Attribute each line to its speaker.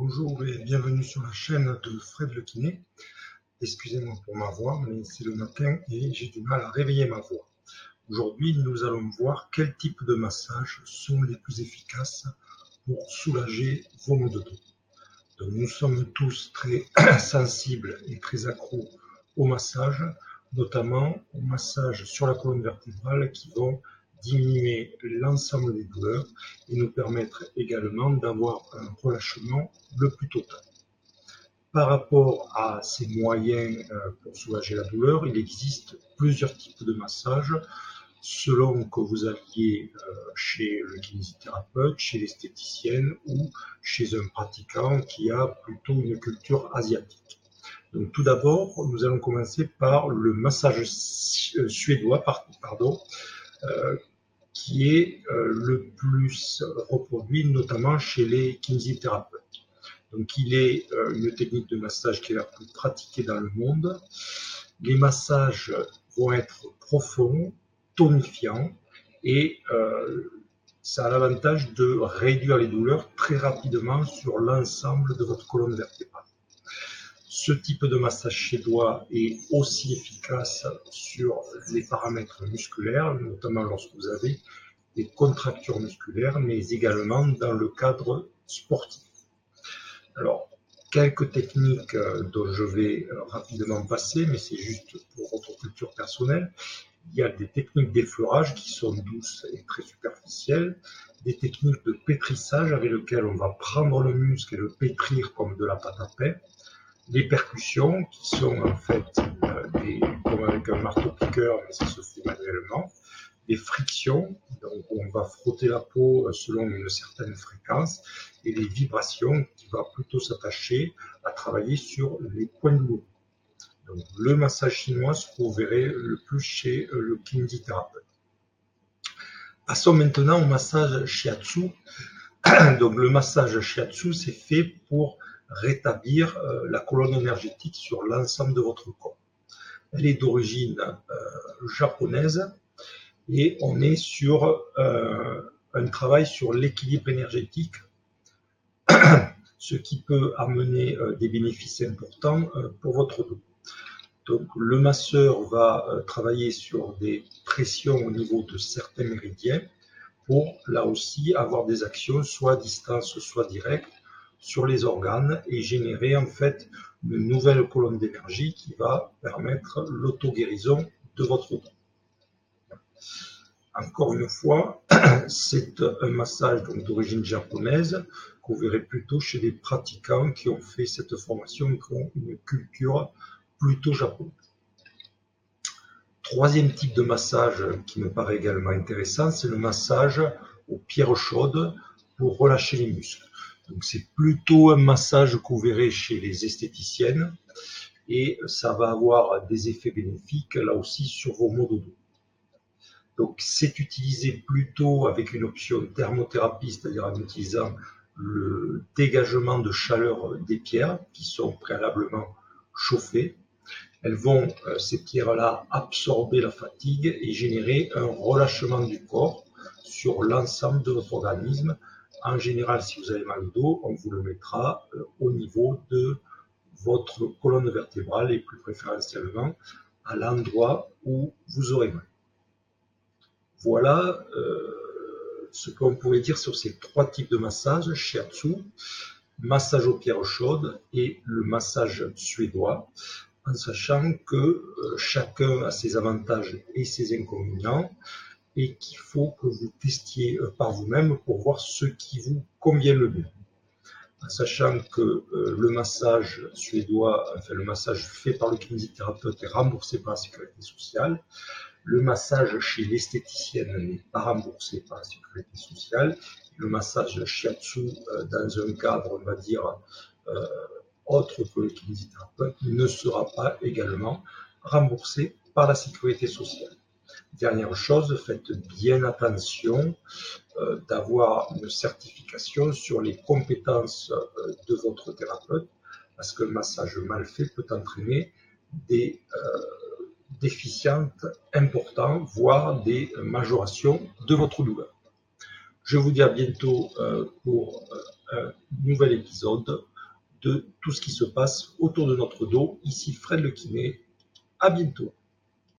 Speaker 1: Bonjour et bienvenue sur la chaîne de Fred Le Kiné. Excusez-moi pour ma voix, mais c'est le matin et j'ai du mal à réveiller ma voix. Aujourd'hui, nous allons voir quel type de massage sont les plus efficaces pour soulager vos maux de dos. nous sommes tous très sensibles et très accros au massage, notamment au massage sur la colonne vertébrale qui vont diminuer l'ensemble des douleurs et nous permettre également d'avoir un relâchement le plus total. Par rapport à ces moyens euh, pour soulager la douleur, il existe plusieurs types de massages selon que vous alliez euh, chez le kinésithérapeute, chez l'esthéticienne ou chez un pratiquant qui a plutôt une culture asiatique. Donc tout d'abord, nous allons commencer par le massage euh, suédois, pardon, qui est euh, le plus reproduit, notamment chez les kinésithérapeutes. Donc, il est euh, une technique de massage qui est la plus pratiquée dans le monde. Les massages vont être profonds, tonifiants et euh, ça a l'avantage de réduire les douleurs très rapidement sur l'ensemble de votre colonne vertébrale. Ce type de massage chez doigts est aussi efficace sur les paramètres musculaires, notamment lorsque vous avez des contractures musculaires, mais également dans le cadre sportif. Alors, quelques techniques euh, dont je vais euh, rapidement passer, mais c'est juste pour votre culture personnelle. Il y a des techniques d'effleurage qui sont douces et très superficielles, des techniques de pétrissage avec lesquelles on va prendre le muscle et le pétrir comme de la pâte à pain, les percussions, qui sont en fait euh, des, comme avec un marteau-piqueur, mais ça se fait manuellement, des frictions, donc on va frotter la peau euh, selon une certaine fréquence, et les vibrations qui va plutôt s'attacher à travailler sur les points de l'eau. Donc le massage chinois vous verrez le plus chez euh, le kinésithérapeute. Passons maintenant au massage shiatsu. Donc le massage shiatsu, c'est fait pour rétablir euh, la colonne énergétique sur l'ensemble de votre corps. Elle est d'origine euh, japonaise et on est sur euh, un travail sur l'équilibre énergétique, ce qui peut amener des bénéfices importants pour votre dos. Donc le masseur va travailler sur des pressions au niveau de certains méridiens pour là aussi avoir des actions soit à distance, soit directes sur les organes et générer en fait une nouvelle colonne d'énergie qui va permettre l'auto-guérison de votre dos. Encore une fois, c'est un massage d'origine japonaise que vous verrez plutôt chez des pratiquants qui ont fait cette formation et qui ont une culture plutôt japonaise. Troisième type de massage qui me paraît également intéressant, c'est le massage aux pierres chaudes pour relâcher les muscles. Donc c'est plutôt un massage que vous chez les esthéticiennes et ça va avoir des effets bénéfiques là aussi sur vos maux de dos. Donc c'est utilisé plutôt avec une option thermothérapie, c'est-à-dire en utilisant le dégagement de chaleur des pierres qui sont préalablement chauffées. Elles vont, euh, ces pierres-là, absorber la fatigue et générer un relâchement du corps sur l'ensemble de votre organisme en général, si vous avez mal au dos, on vous le mettra euh, au niveau de votre colonne vertébrale et plus préférentiellement à l'endroit où vous aurez mal. Voilà euh, ce qu'on pourrait dire sur ces trois types de massage, shiatsu, massage aux pierres chaudes et le massage suédois, en sachant que euh, chacun a ses avantages et ses inconvénients et qu'il faut que vous testiez euh, par vous-même pour voir ce qui vous convient le mieux. Sachant que euh, le massage suédois, enfin le massage fait par le kinésithérapeute est remboursé par la sécurité sociale, le massage chez l'esthéticienne n'est pas remboursé par la sécurité sociale, le massage shiatsu euh, dans un cadre, on va dire, autre que le kinésithérapeute ne sera pas également remboursé par la sécurité sociale. Dernière chose, faites bien attention euh, d'avoir une certification sur les compétences euh, de votre thérapeute, parce que le massage mal fait peut entraîner des euh, déficiences importantes, voire des majorations de votre douleur. Je vous dis à bientôt pour un nouvel épisode de tout ce qui se passe autour de notre dos. Ici Fred le kiné. À bientôt.